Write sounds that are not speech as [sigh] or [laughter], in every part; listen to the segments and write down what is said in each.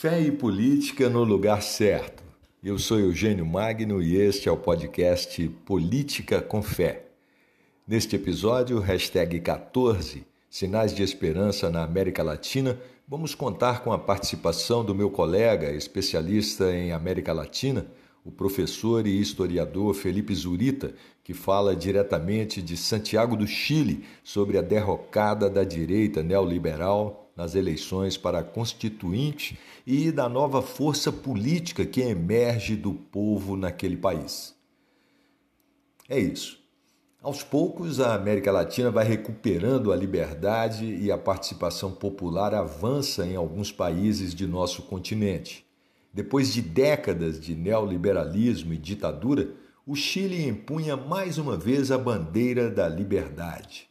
Fé e política no lugar certo. Eu sou Eugênio Magno e este é o podcast Política com Fé. Neste episódio, hashtag 14, Sinais de Esperança na América Latina, vamos contar com a participação do meu colega, especialista em América Latina, o professor e historiador Felipe Zurita, que fala diretamente de Santiago do Chile sobre a derrocada da direita neoliberal nas eleições para a Constituinte e da nova força política que emerge do povo naquele país. É isso. Aos poucos, a América Latina vai recuperando a liberdade e a participação popular avança em alguns países de nosso continente. Depois de décadas de neoliberalismo e ditadura, o Chile empunha mais uma vez a bandeira da liberdade.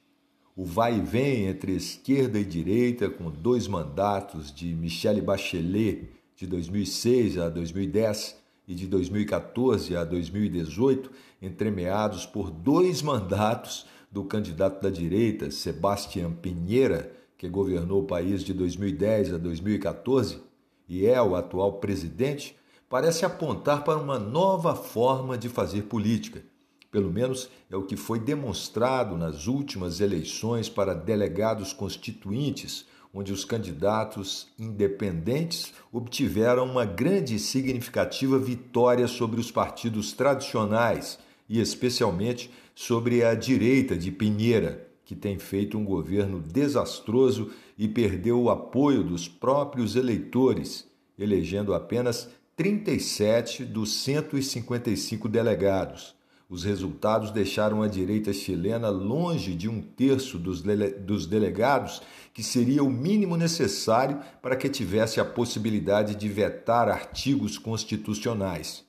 O vai e vem entre esquerda e direita, com dois mandatos de Michelle Bachelet de 2006 a 2010 e de 2014 a 2018, entremeados por dois mandatos do candidato da direita, Sebastián Pinheira, que governou o país de 2010 a 2014, e é o atual presidente, parece apontar para uma nova forma de fazer política. Pelo menos é o que foi demonstrado nas últimas eleições para delegados constituintes, onde os candidatos independentes obtiveram uma grande e significativa vitória sobre os partidos tradicionais e, especialmente, sobre a direita de Pinheira, que tem feito um governo desastroso e perdeu o apoio dos próprios eleitores, elegendo apenas 37 dos 155 delegados. Os resultados deixaram a direita chilena longe de um terço dos, dele dos delegados, que seria o mínimo necessário para que tivesse a possibilidade de vetar artigos constitucionais.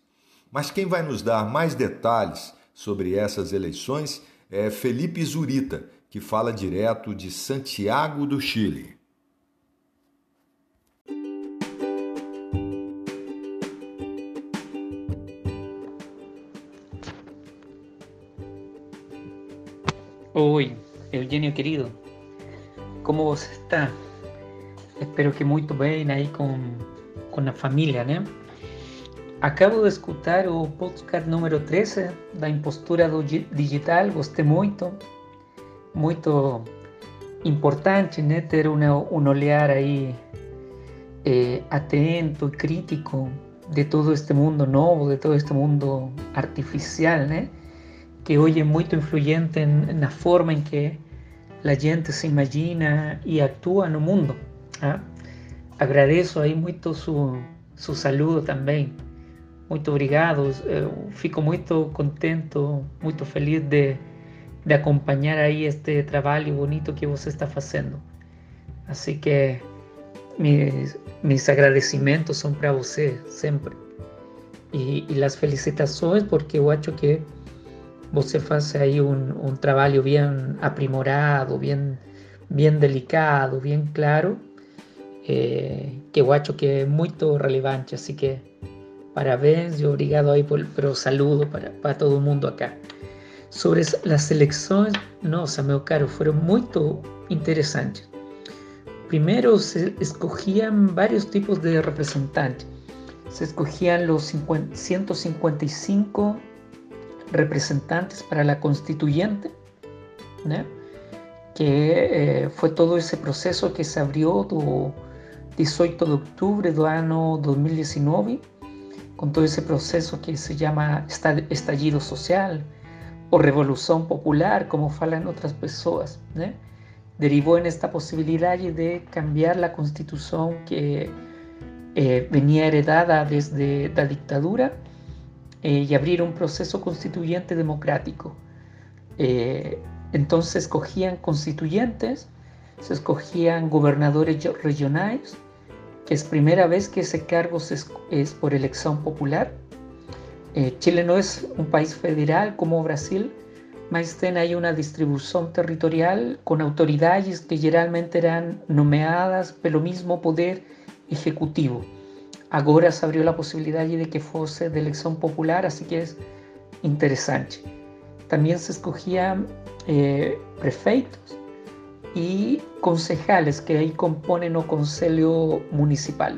Mas quem vai nos dar mais detalhes sobre essas eleições é Felipe Zurita, que fala direto de Santiago do Chile. Oi, Eugenio querido, como você está? Espero que muito bem aí com, com a família, né? Acabo de escutar o podcast número 13 da impostura digital, gostei muito, muito importante, né? Ter uma, um olhar aí eh, atento e crítico de todo este mundo novo, de todo este mundo artificial, né? Que hoy es muy influyente en, la forma en que la gente se imagina actúa en el mundo. ¿ah? Agradezco ahí mucho su, su saludo también. Muito obrigado. Eu fico muito contento, muito feliz de, de acompanhar aí este trabalho bonito que você está fazendo. Assim que mis, mis agradecimentos são para você sempre. E, e as felicitações, porque eu acho que você faz aí um, um trabalho bem aprimorado, bem, bem delicado, bem claro, eh, que eu acho que é muito relevante. Assim que parabéns e obrigado aí por, saludo para, para todo mundo acá. Sobre as eleições, nossa, meu caro, foram muito interessantes. Primeiro se escogiam vários tipos de representantes. Se escogiam os 50, 155 representantes para la constituyente, que eh, fue todo ese proceso que se abrió el 18 de octubre del año 2019, con todo ese proceso que se llama estallido social o revolución popular, como falan otras personas. Derivó en esta posibilidad de cambiar la constitución que eh, venía heredada desde la dictadura eh, y abrir un proceso constituyente democrático. Eh, entonces escogían constituyentes, se escogían gobernadores regionales, que es primera vez que ese cargo es, por elección popular. Eh, Chile no es un país federal como Brasil, mas tiene ahí una distribución territorial con autoridades que generalmente eran nomeadas pelo mismo poder ejecutivo. Agora se abriu a possibilidade de que fosse de eleição popular, assim que é interessante. Também se escolhiam eh, prefeitos e concejales que aí compõem o conselho municipal.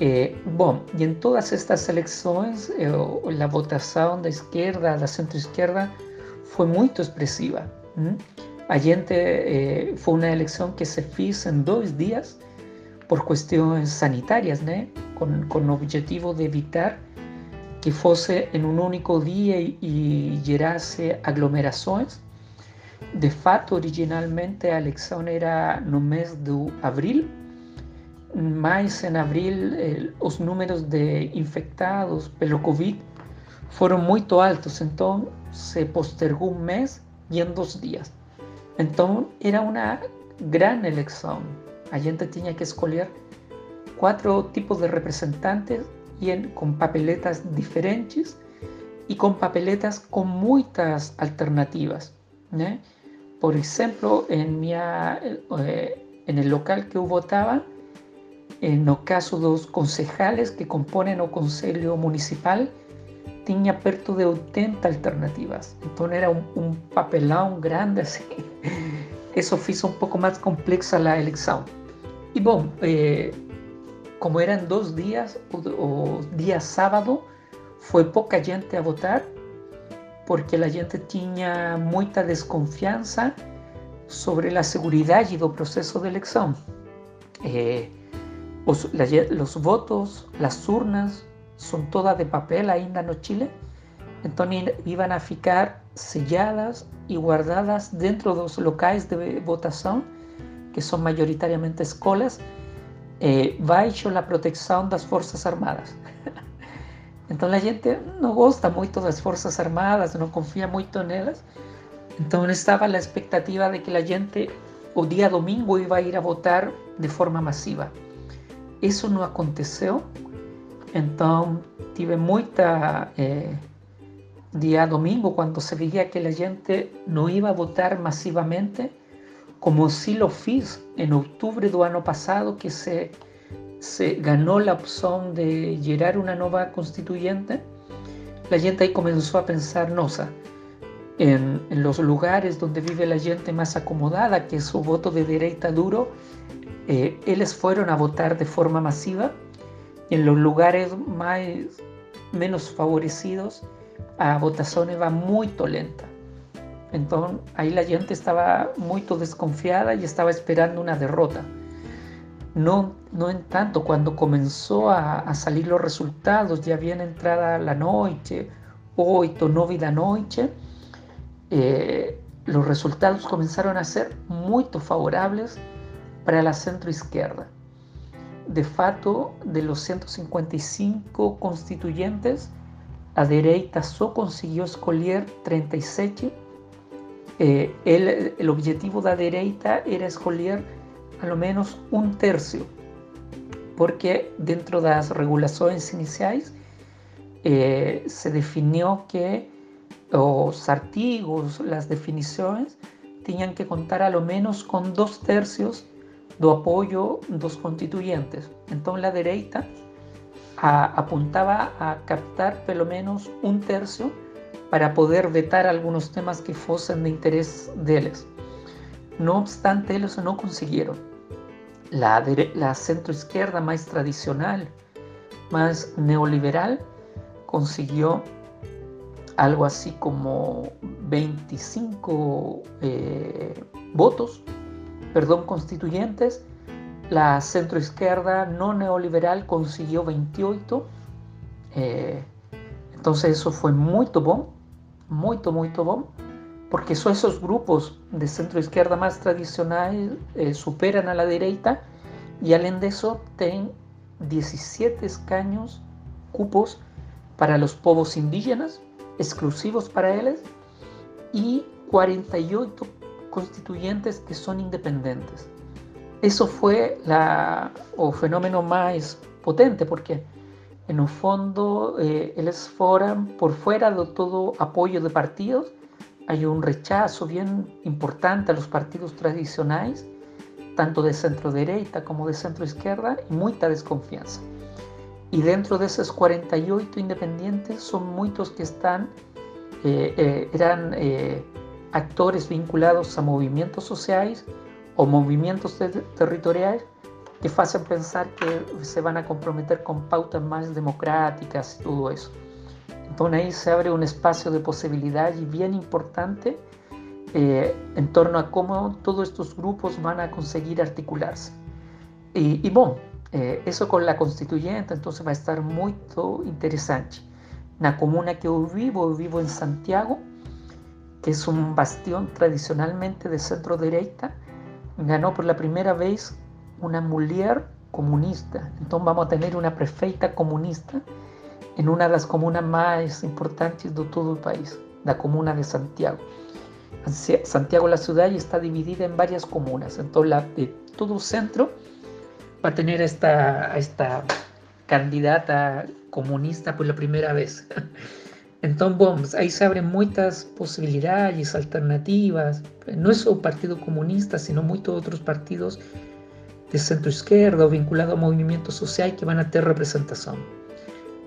Eh, bom, y en todas estas elecciones eh, la votación de izquierda, la centro-izquierda, fue muy expresiva. Allende eh, fue una elección que se hizo en dos días por cuestiones sanitarias, con, con objetivo de evitar que fuese en un único día y, y gerase aglomeraciones. De fato, originalmente la elección era no mes de abril, mas en abril eh, números de infectados pelo Covid fueron muy altos, entonces se postergó un mes y en dos días. Entonces era una gran elección. Gente tenía que escoger cuatro tipos de representantes y con papeletas diferentes y con papeletas con muchas alternativas. Por ejemplo, en, mi, eh, en el local que votaba, en el caso los concejales que componen el Consejo Municipal, tenía perto de 80 alternativas. Entonces era un, papelón grande así. [laughs] Eso hizo un poco más compleja la elección. Y bueno, eh, como eran dos días o, día sábado, fue poca gente a votar porque la gente tenía mucha desconfianza sobre la seguridad y el proceso de elección. Eh, los, votos, las urnas, son todas de papel ainda no Chile, entonces iban a ficar selladas y guardadas dentro de los locales de votación, que son mayoritariamente escuelas, eh, bajo la protección de las Fuerzas Armadas. [laughs] Entonces la gente no gusta mucho de las Fuerzas Armadas, no confía mucho en ellas. Entonces estaba la expectativa de que la gente o día domingo iba a ir a votar de forma masiva. Eso no aconteció. Entonces tuve mucha eh, domingo cuando se veía que la gente no iba a votar masivamente, como sí lo fiz en octubre del año pasado, que se, ganó la opción de llegar una nueva constituyente, la gente ahí comenzó a pensar, en, los lugares donde vive la gente más acomodada, que su voto de derecha duro, eh, ellos fueron a votar de forma masiva en los lugares más, menos favorecidos a votación va muy lenta. Entonces ahí la gente estaba muy desconfiada y estaba esperando una derrota. No, no en tanto, cuando comenzó a, salir los resultados, ya habían entrada la noche, oito, nove da noche, eh, los resultados comenzaron a ser muy favorables para la centro izquierda. De fato, de los 155 constituyentes, a derecha solo consiguió escoger 37. Eh, el, el, objetivo de la derecha era escoger a lo menos un tercio, porque dentro de las regulaciones iniciales eh, se definió que los artigos, las definiciones, tenían que contar a lo menos con dos tercios do apoyo dos constituyentes. Entonces la derecha apuntaba a captar pelo menos un tercio para poder vetar algunos temas que fuesen de interés de ellos. No obstante, ellos no consiguieron. La, centroizquierda más tradicional, más neoliberal, consiguió algo así como 25 eh, votos perdón, constituyentes, la centroizquierda no neoliberal consiguió 28. Eh, entonces eso fue muy bom, muy, muy bom, porque son esos grupos de centroizquierda más tradicional eh, superan a la derecha y além de eso tienen 17 escaños, cupos para los povos indígenas, exclusivos para ellos, y 48 constituyentes que son independientes. Eso fue la, o fenómeno más potente porque en el fondo eh, ellos fueron por fuera de todo apoyo de partidos, hay un rechazo bien importante a los partidos tradicionales, tanto de centro derecha como de centro izquierda, y mucha desconfianza. Y dentro de esos 48 independientes son muchos que están, eh, eh, eran actores vinculados a movimientos sociales o movimientos territoriales que facen pensar que se van a comprometer con pautas más democráticas y todo eso. Entonces ahí se abre un espacio de posibilidad y bien importante eh, en torno a cómo todos estos grupos van a conseguir articularse. Y, bueno, eh, eso con la constituyente entonces va a estar muy interesante. La comuna que yo vivo, yo vivo en Santiago, que es un bastión tradicionalmente de centro derecha, ganó por la primera vez una mujer comunista. Entonces vamos a tener una prefeita comunista en una de las comunas más importantes de todo el país, la comuna de Santiago. Santiago la ciudad está dividida en varias comunas, entonces la de todo el centro va a tener esta, esta candidata comunista por la primera vez. [laughs] Entonces, bueno, ahí se abren muchas posibilidades, alternativas. No es solo Partido Comunista, sino muchos otros partidos de centro izquierda o vinculados a movimientos sociales que van a tener representación.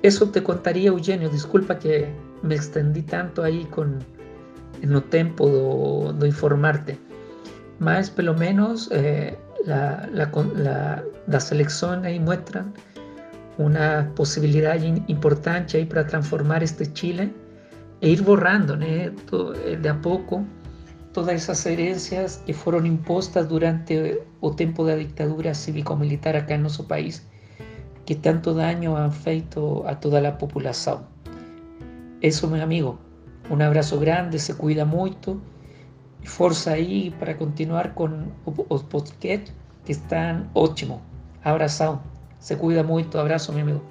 Eso te contaría, Eugenio. Disculpa que me extendí tanto ahí con, en lo tiempo de, informarte. Más, lo menos, eh, la, la, la, las elecciones ahí muestran una posibilidad importante ahí para transformar este Chile e ir borrando eh, de a poco todas esas herencias que fueron impostas durante el tiempo de la dictadura cívico-militar acá en nuestro país, que tanto daño han feito a toda la población. Eso, mi amigo, un abrazo grande, se cuida mucho y fuerza ahí para continuar con los podcasts que están ótimo. Abrazo. Se cuida muito. Abraço, meu amigo.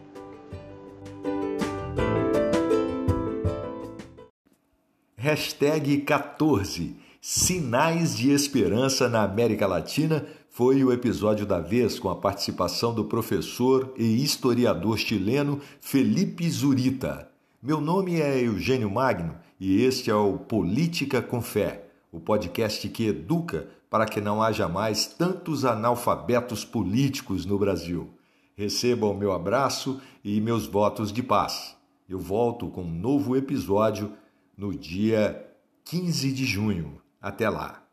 Hashtag 14. Sinais de Esperança na América Latina foi o episódio da vez com a participação do professor e historiador chileno Felipe Zurita. Meu nome é Eugênio Magno e este é o Política com Fé, o podcast que educa para que não haja mais tantos analfabetos políticos no Brasil. Recebam meu abraço e meus votos de paz. Eu volto com um novo episódio no dia 15 de junho. Até lá!